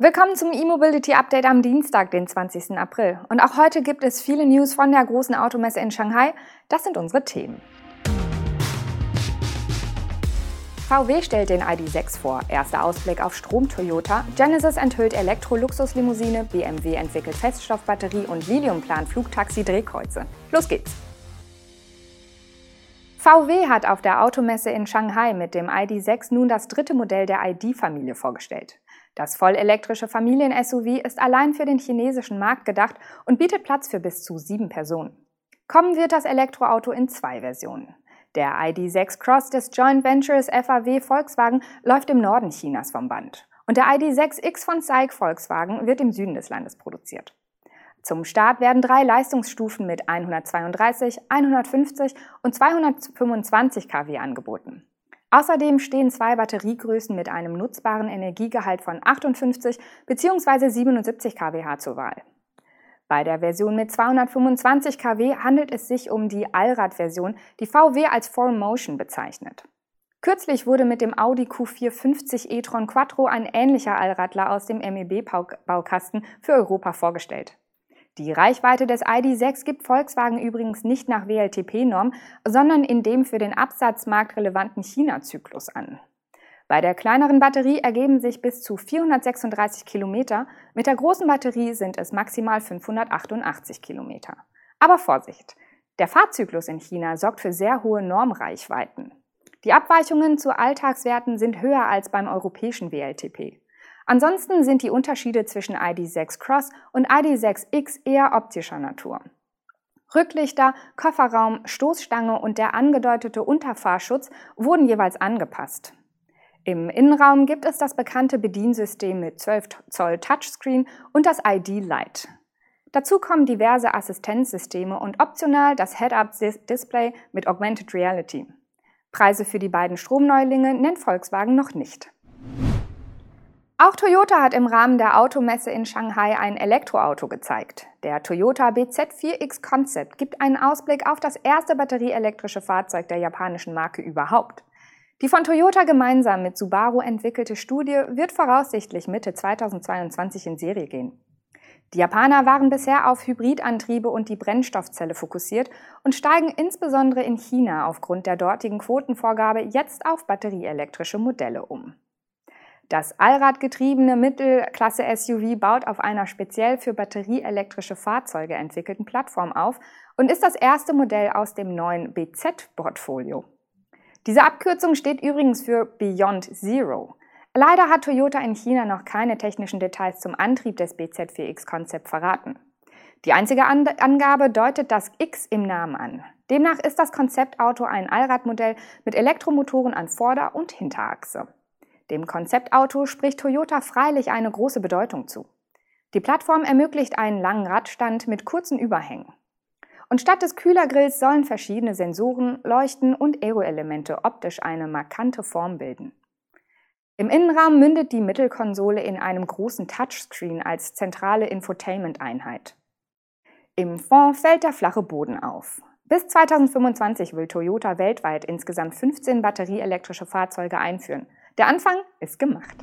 Willkommen zum E-Mobility Update am Dienstag, den 20. April. Und auch heute gibt es viele News von der großen Automesse in Shanghai. Das sind unsere Themen. VW stellt den ID.6 vor. Erster Ausblick auf Strom-Toyota. Genesis enthüllt Elektro-Luxuslimousine. BMW entwickelt Feststoffbatterie und Lilium plant Flugtaxi-Drehkreuze. Los geht's! VW hat auf der Automesse in Shanghai mit dem ID.6 nun das dritte Modell der ID-Familie vorgestellt. Das vollelektrische Familien-SUV ist allein für den chinesischen Markt gedacht und bietet Platz für bis zu sieben Personen. Kommen wird das Elektroauto in zwei Versionen. Der ID.6 Cross des Joint Ventures FAW Volkswagen läuft im Norden Chinas vom Band. Und der ID.6X von SAIC Volkswagen wird im Süden des Landes produziert. Zum Start werden drei Leistungsstufen mit 132, 150 und 225 kW angeboten. Außerdem stehen zwei Batteriegrößen mit einem nutzbaren Energiegehalt von 58 bzw. 77 kWh zur Wahl. Bei der Version mit 225 kW handelt es sich um die Allradversion, die VW als 4Motion bezeichnet. Kürzlich wurde mit dem Audi Q450 e-tron Quattro ein ähnlicher Allradler aus dem MEB-Baukasten für Europa vorgestellt. Die Reichweite des ID.6 gibt Volkswagen übrigens nicht nach WLTP-Norm, sondern in dem für den Absatzmarkt relevanten China-Zyklus an. Bei der kleineren Batterie ergeben sich bis zu 436 Kilometer, mit der großen Batterie sind es maximal 588 Kilometer. Aber Vorsicht! Der Fahrzyklus in China sorgt für sehr hohe Normreichweiten. Die Abweichungen zu Alltagswerten sind höher als beim europäischen WLTP. Ansonsten sind die Unterschiede zwischen ID.6 Cross und ID.6X eher optischer Natur. Rücklichter, Kofferraum, Stoßstange und der angedeutete Unterfahrschutz wurden jeweils angepasst. Im Innenraum gibt es das bekannte Bediensystem mit 12 Zoll Touchscreen und das ID Lite. Dazu kommen diverse Assistenzsysteme und optional das Head-Up-Display mit Augmented Reality. Preise für die beiden Stromneulinge nennt Volkswagen noch nicht. Auch Toyota hat im Rahmen der Automesse in Shanghai ein Elektroauto gezeigt. Der Toyota BZ4X Concept gibt einen Ausblick auf das erste batterieelektrische Fahrzeug der japanischen Marke überhaupt. Die von Toyota gemeinsam mit Subaru entwickelte Studie wird voraussichtlich Mitte 2022 in Serie gehen. Die Japaner waren bisher auf Hybridantriebe und die Brennstoffzelle fokussiert und steigen insbesondere in China aufgrund der dortigen Quotenvorgabe jetzt auf batterieelektrische Modelle um. Das allradgetriebene Mittelklasse-SUV baut auf einer speziell für batterieelektrische Fahrzeuge entwickelten Plattform auf und ist das erste Modell aus dem neuen BZ-Portfolio. Diese Abkürzung steht übrigens für Beyond Zero. Leider hat Toyota in China noch keine technischen Details zum Antrieb des BZ4X-Konzept verraten. Die einzige Angabe deutet das X im Namen an. Demnach ist das Konzeptauto ein Allradmodell mit Elektromotoren an Vorder- und Hinterachse. Dem Konzeptauto spricht Toyota freilich eine große Bedeutung zu. Die Plattform ermöglicht einen langen Radstand mit kurzen Überhängen. Und statt des Kühlergrills sollen verschiedene Sensoren, Leuchten und Aeroelemente optisch eine markante Form bilden. Im Innenraum mündet die Mittelkonsole in einem großen Touchscreen als zentrale Infotainment-Einheit. Im Fond fällt der flache Boden auf. Bis 2025 will Toyota weltweit insgesamt 15 batterieelektrische Fahrzeuge einführen. Der Anfang ist gemacht.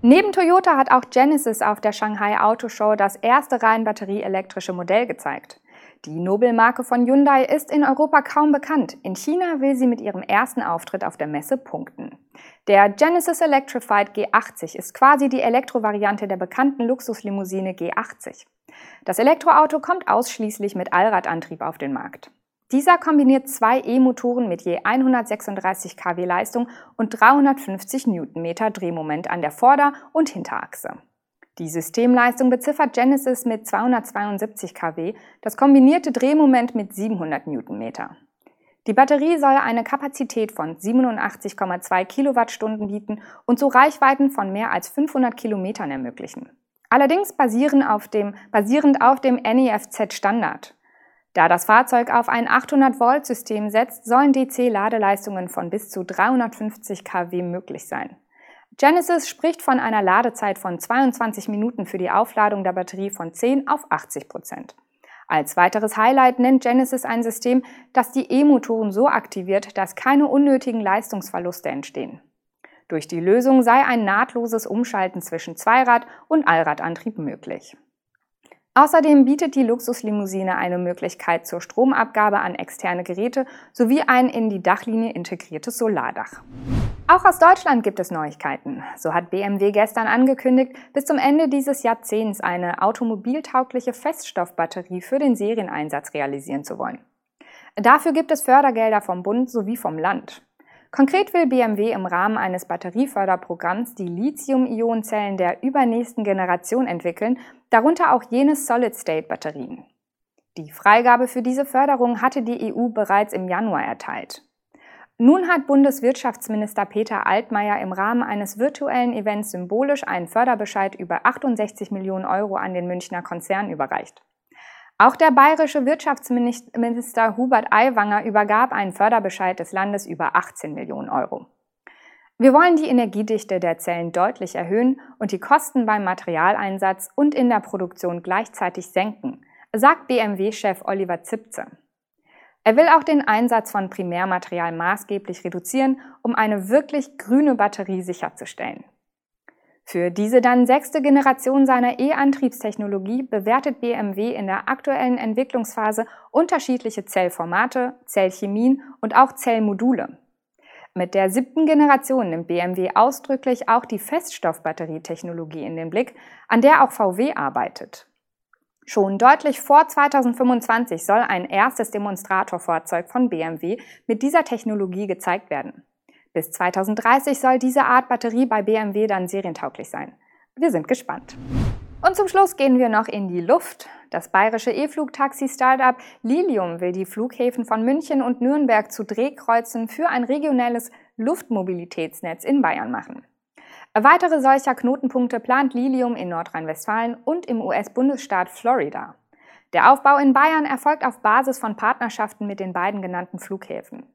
Neben Toyota hat auch Genesis auf der Shanghai Auto Show das erste rein batterieelektrische Modell gezeigt. Die Nobelmarke von Hyundai ist in Europa kaum bekannt. In China will sie mit ihrem ersten Auftritt auf der Messe punkten. Der Genesis Electrified G80 ist quasi die Elektrovariante der bekannten Luxuslimousine G80. Das Elektroauto kommt ausschließlich mit Allradantrieb auf den Markt. Dieser kombiniert zwei E-Motoren mit je 136 kW Leistung und 350 Newtonmeter Drehmoment an der Vorder- und Hinterachse. Die Systemleistung beziffert Genesis mit 272 kW, das kombinierte Drehmoment mit 700 Newtonmeter. Die Batterie soll eine Kapazität von 87,2 Kilowattstunden bieten und so Reichweiten von mehr als 500 Kilometern ermöglichen. Allerdings basierend auf dem, basierend auf dem NEFZ-Standard. Da das Fahrzeug auf ein 800-Volt-System setzt, sollen DC-Ladeleistungen von bis zu 350 kW möglich sein. Genesis spricht von einer Ladezeit von 22 Minuten für die Aufladung der Batterie von 10 auf 80 Prozent. Als weiteres Highlight nennt Genesis ein System, das die E-Motoren so aktiviert, dass keine unnötigen Leistungsverluste entstehen. Durch die Lösung sei ein nahtloses Umschalten zwischen Zweirad- und Allradantrieb möglich. Außerdem bietet die Luxuslimousine eine Möglichkeit zur Stromabgabe an externe Geräte sowie ein in die Dachlinie integriertes Solardach. Auch aus Deutschland gibt es Neuigkeiten. So hat BMW gestern angekündigt, bis zum Ende dieses Jahrzehnts eine automobiltaugliche Feststoffbatterie für den Serieneinsatz realisieren zu wollen. Dafür gibt es Fördergelder vom Bund sowie vom Land. Konkret will BMW im Rahmen eines Batterieförderprogramms die Lithium-Ionen-Zellen der übernächsten Generation entwickeln, darunter auch jene Solid-State-Batterien. Die Freigabe für diese Förderung hatte die EU bereits im Januar erteilt. Nun hat Bundeswirtschaftsminister Peter Altmaier im Rahmen eines virtuellen Events symbolisch einen Förderbescheid über 68 Millionen Euro an den Münchner Konzern überreicht. Auch der bayerische Wirtschaftsminister Hubert Aiwanger übergab einen Förderbescheid des Landes über 18 Millionen Euro. Wir wollen die Energiedichte der Zellen deutlich erhöhen und die Kosten beim Materialeinsatz und in der Produktion gleichzeitig senken, sagt BMW-Chef Oliver Zipze. Er will auch den Einsatz von Primärmaterial maßgeblich reduzieren, um eine wirklich grüne Batterie sicherzustellen. Für diese dann sechste Generation seiner E-Antriebstechnologie bewertet BMW in der aktuellen Entwicklungsphase unterschiedliche Zellformate, Zellchemien und auch Zellmodule. Mit der siebten Generation nimmt BMW ausdrücklich auch die Feststoffbatterietechnologie in den Blick, an der auch VW arbeitet. Schon deutlich vor 2025 soll ein erstes Demonstratorfahrzeug von BMW mit dieser Technologie gezeigt werden. Bis 2030 soll diese Art Batterie bei BMW dann serientauglich sein. Wir sind gespannt. Und zum Schluss gehen wir noch in die Luft. Das bayerische E-Flugtaxi-Startup Lilium will die Flughäfen von München und Nürnberg zu Drehkreuzen für ein regionelles Luftmobilitätsnetz in Bayern machen. Weitere solcher Knotenpunkte plant Lilium in Nordrhein-Westfalen und im US-Bundesstaat Florida. Der Aufbau in Bayern erfolgt auf Basis von Partnerschaften mit den beiden genannten Flughäfen.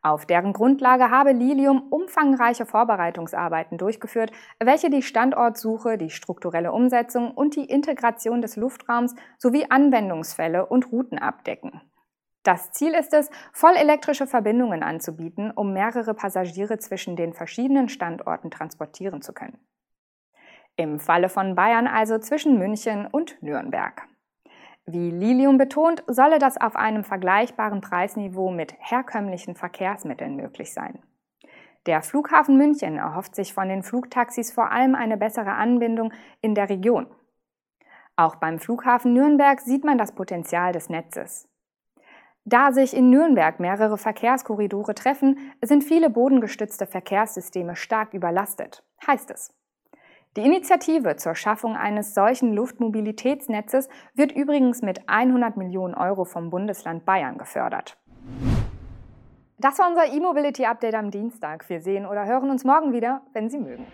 Auf deren Grundlage habe Lilium umfangreiche Vorbereitungsarbeiten durchgeführt, welche die Standortsuche, die strukturelle Umsetzung und die Integration des Luftraums sowie Anwendungsfälle und Routen abdecken. Das Ziel ist es, vollelektrische Verbindungen anzubieten, um mehrere Passagiere zwischen den verschiedenen Standorten transportieren zu können. Im Falle von Bayern also zwischen München und Nürnberg. Wie Lilium betont, solle das auf einem vergleichbaren Preisniveau mit herkömmlichen Verkehrsmitteln möglich sein. Der Flughafen München erhofft sich von den Flugtaxis vor allem eine bessere Anbindung in der Region. Auch beim Flughafen Nürnberg sieht man das Potenzial des Netzes. Da sich in Nürnberg mehrere Verkehrskorridore treffen, sind viele bodengestützte Verkehrssysteme stark überlastet, heißt es. Die Initiative zur Schaffung eines solchen Luftmobilitätsnetzes wird übrigens mit 100 Millionen Euro vom Bundesland Bayern gefördert. Das war unser E-Mobility Update am Dienstag. Wir sehen oder hören uns morgen wieder, wenn Sie mögen.